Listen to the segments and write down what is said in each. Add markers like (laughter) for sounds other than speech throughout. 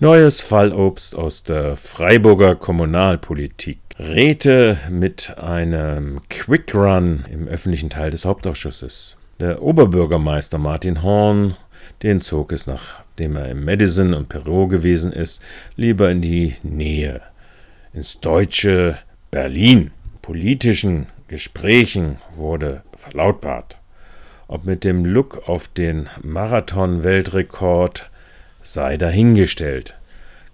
Neues Fallobst aus der Freiburger Kommunalpolitik. Räte mit einem Quick Run im öffentlichen Teil des Hauptausschusses. Der Oberbürgermeister Martin Horn, den zog es, nachdem er im Madison und Perot gewesen ist, lieber in die Nähe, ins deutsche Berlin. Politischen Gesprächen wurde verlautbart. Ob mit dem Look auf den Marathon-Weltrekord sei dahingestellt.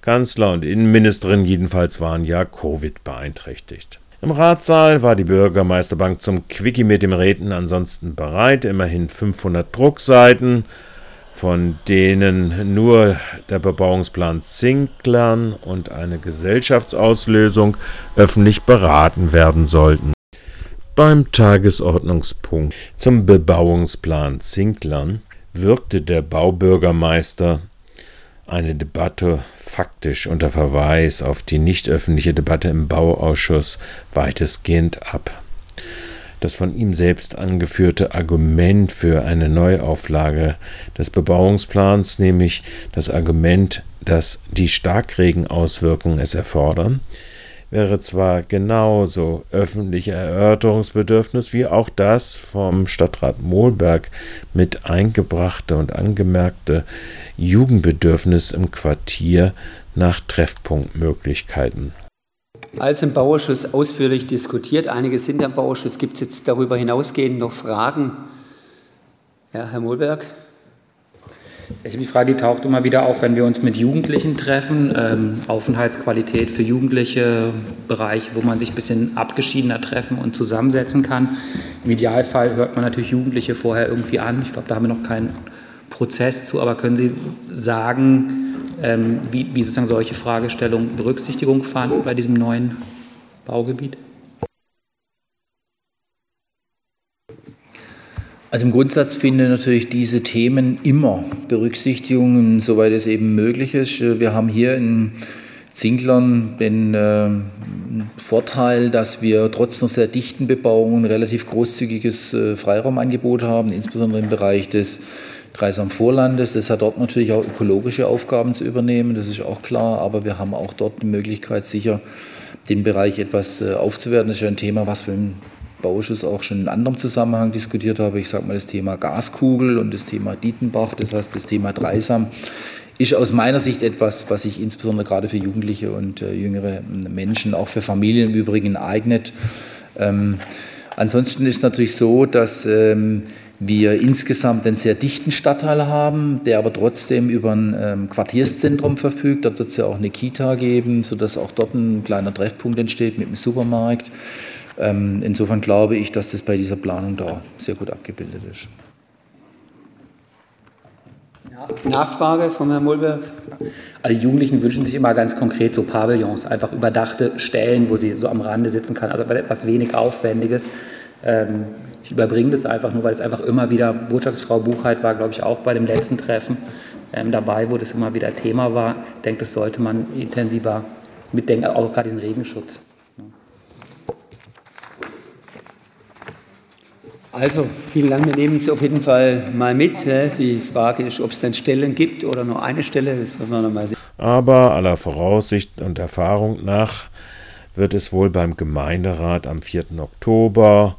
Kanzler und Innenministerin jedenfalls waren ja Covid beeinträchtigt. Im Ratssaal war die Bürgermeisterbank zum Quickie mit dem Räten ansonsten bereit, immerhin 500 Druckseiten, von denen nur der Bebauungsplan Zinklern und eine Gesellschaftsauslösung öffentlich beraten werden sollten. Beim Tagesordnungspunkt zum Bebauungsplan Zinklern wirkte der Baubürgermeister eine Debatte faktisch unter Verweis auf die nicht öffentliche Debatte im Bauausschuss weitestgehend ab. Das von ihm selbst angeführte Argument für eine Neuauflage des Bebauungsplans, nämlich das Argument, dass die Starkregenauswirkungen es erfordern, wäre zwar genauso öffentliche Erörterungsbedürfnis wie auch das vom Stadtrat Mohlberg mit eingebrachte und angemerkte Jugendbedürfnis im Quartier nach Treffpunktmöglichkeiten. Als im Bauausschuss ausführlich diskutiert, einige sind im Bauausschuss, gibt es jetzt darüber hinausgehend noch Fragen? Ja, Herr Mohlberg. Die Frage die taucht immer wieder auf, wenn wir uns mit Jugendlichen treffen. Ähm, Aufenthaltsqualität für Jugendliche, Bereiche, wo man sich ein bisschen abgeschiedener treffen und zusammensetzen kann. Im Idealfall hört man natürlich Jugendliche vorher irgendwie an. Ich glaube, da haben wir noch keinen Prozess zu, aber können Sie sagen, ähm, wie, wie sozusagen solche Fragestellungen Berücksichtigung fanden bei diesem neuen Baugebiet? Also im Grundsatz finden natürlich diese Themen immer Berücksichtigung, soweit es eben möglich ist. Wir haben hier in Zinklern den äh, Vorteil, dass wir trotz einer sehr dichten Bebauung ein relativ großzügiges äh, Freiraumangebot haben, insbesondere im Bereich des Dreisamvorlandes. Das hat dort natürlich auch ökologische Aufgaben zu übernehmen, das ist auch klar, aber wir haben auch dort die Möglichkeit, sicher den Bereich etwas äh, aufzuwerten. Das ist ja ein Thema, was wir im Bauausschuss auch schon in anderem Zusammenhang diskutiert habe. Ich sage mal das Thema Gaskugel und das Thema Dietenbach, das heißt das Thema Dreisam, ist aus meiner Sicht etwas, was sich insbesondere gerade für Jugendliche und äh, jüngere Menschen, auch für Familien im Übrigen eignet. Ähm, ansonsten ist natürlich so, dass ähm, wir insgesamt einen sehr dichten Stadtteil haben, der aber trotzdem über ein ähm, Quartierszentrum verfügt. Dort wird es ja auch eine Kita geben, sodass auch dort ein kleiner Treffpunkt entsteht mit einem Supermarkt. Ähm, insofern glaube ich, dass das bei dieser Planung da sehr gut abgebildet ist. Nachfrage von Herrn Mulberg. Also die Jugendlichen wünschen sich immer ganz konkret so Pavillons, einfach überdachte Stellen, wo sie so am Rande sitzen kann, also etwas wenig Aufwendiges. Ähm, ich überbringe das einfach nur, weil es einfach immer wieder, Botschaftsfrau Buchheit war, glaube ich, auch bei dem letzten Treffen ähm, dabei, wo das immer wieder Thema war. Ich denke, das sollte man intensiver mitdenken, auch gerade diesen Regenschutz. Also, vielen Dank. Wir nehmen es auf jeden Fall mal mit. Die Frage ist, ob es dann Stellen gibt oder nur eine Stelle. Das müssen wir noch sehen. Aber aller Voraussicht und Erfahrung nach wird es wohl beim Gemeinderat am 4. Oktober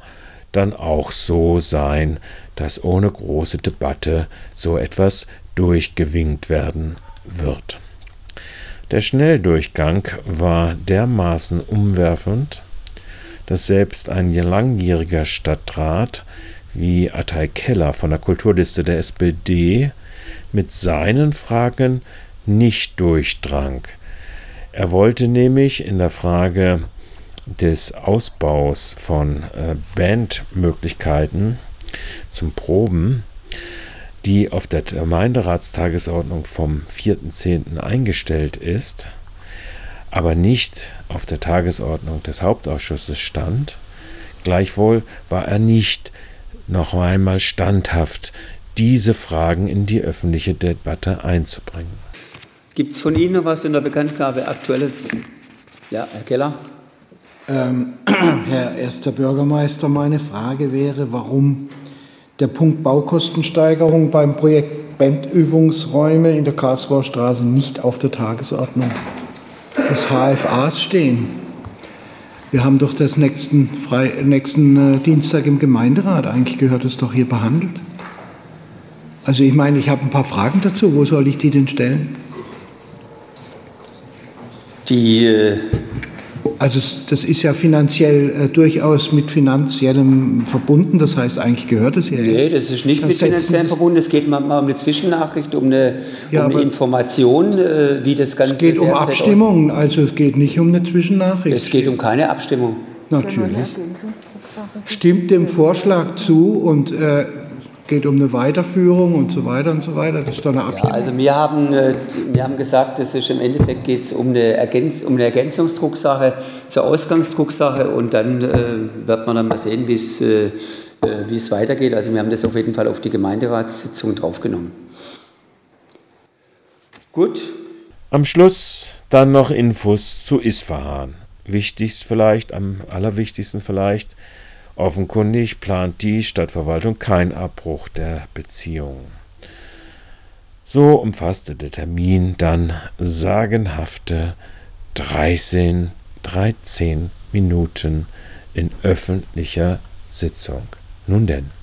dann auch so sein, dass ohne große Debatte so etwas durchgewinkt werden wird. Der Schnelldurchgang war dermaßen umwerfend, dass selbst ein langjähriger Stadtrat wie Attai Keller von der Kulturliste der SPD mit seinen Fragen nicht durchdrang. Er wollte nämlich in der Frage des Ausbaus von äh, Bandmöglichkeiten zum Proben, die auf der Gemeinderatstagesordnung vom 4.10. eingestellt ist, aber nicht auf der Tagesordnung des Hauptausschusses stand, gleichwohl war er nicht noch einmal standhaft, diese Fragen in die öffentliche Debatte einzubringen. Gibt es von Ihnen noch was in der Bekanntgabe Aktuelles? Ja, Herr Keller. Ähm, (clears throat) Herr erster Bürgermeister, meine Frage wäre, warum der Punkt Baukostensteigerung beim Projekt Bandübungsräume in der Karlsruher Straße nicht auf der Tagesordnung des HFAs stehen. Wir haben doch das nächsten, Fre nächsten äh, Dienstag im Gemeinderat. Eigentlich gehört es doch hier behandelt. Also ich meine, ich habe ein paar Fragen dazu. Wo soll ich die denn stellen? Die äh, also das ist ja finanziell äh, durchaus mit finanziellem verbunden. Das heißt, eigentlich gehört es ja. Nee, das ist nicht das mit finanziell verbunden. Es geht mal um eine Zwischennachricht, um eine, ja, um eine Information, äh, wie das Ganze. Es geht um Abstimmungen, also es geht nicht um eine Zwischennachricht. Es geht um keine Abstimmung. Natürlich. Stimmt dem Vorschlag zu und äh, geht um eine Weiterführung und so weiter und so weiter. Das ist doch eine Abstimmung. Ja, also wir haben, äh, wir haben gesagt, das ist im Endeffekt geht es um eine, Ergänz um eine Ergänzungsdrucksache zur Ausgangsdrucksache und dann äh, wird man dann mal sehen, wie es, äh, äh, wie es weitergeht. Also wir haben das auf jeden Fall auf die Gemeinderatssitzung draufgenommen. Gut. Am Schluss dann noch Infos zu Isfahan. Wichtigst vielleicht, am allerwichtigsten vielleicht, Offenkundig plant die Stadtverwaltung keinen Abbruch der Beziehung. So umfasste der Termin dann sagenhafte 13, 13 Minuten in öffentlicher Sitzung. Nun denn.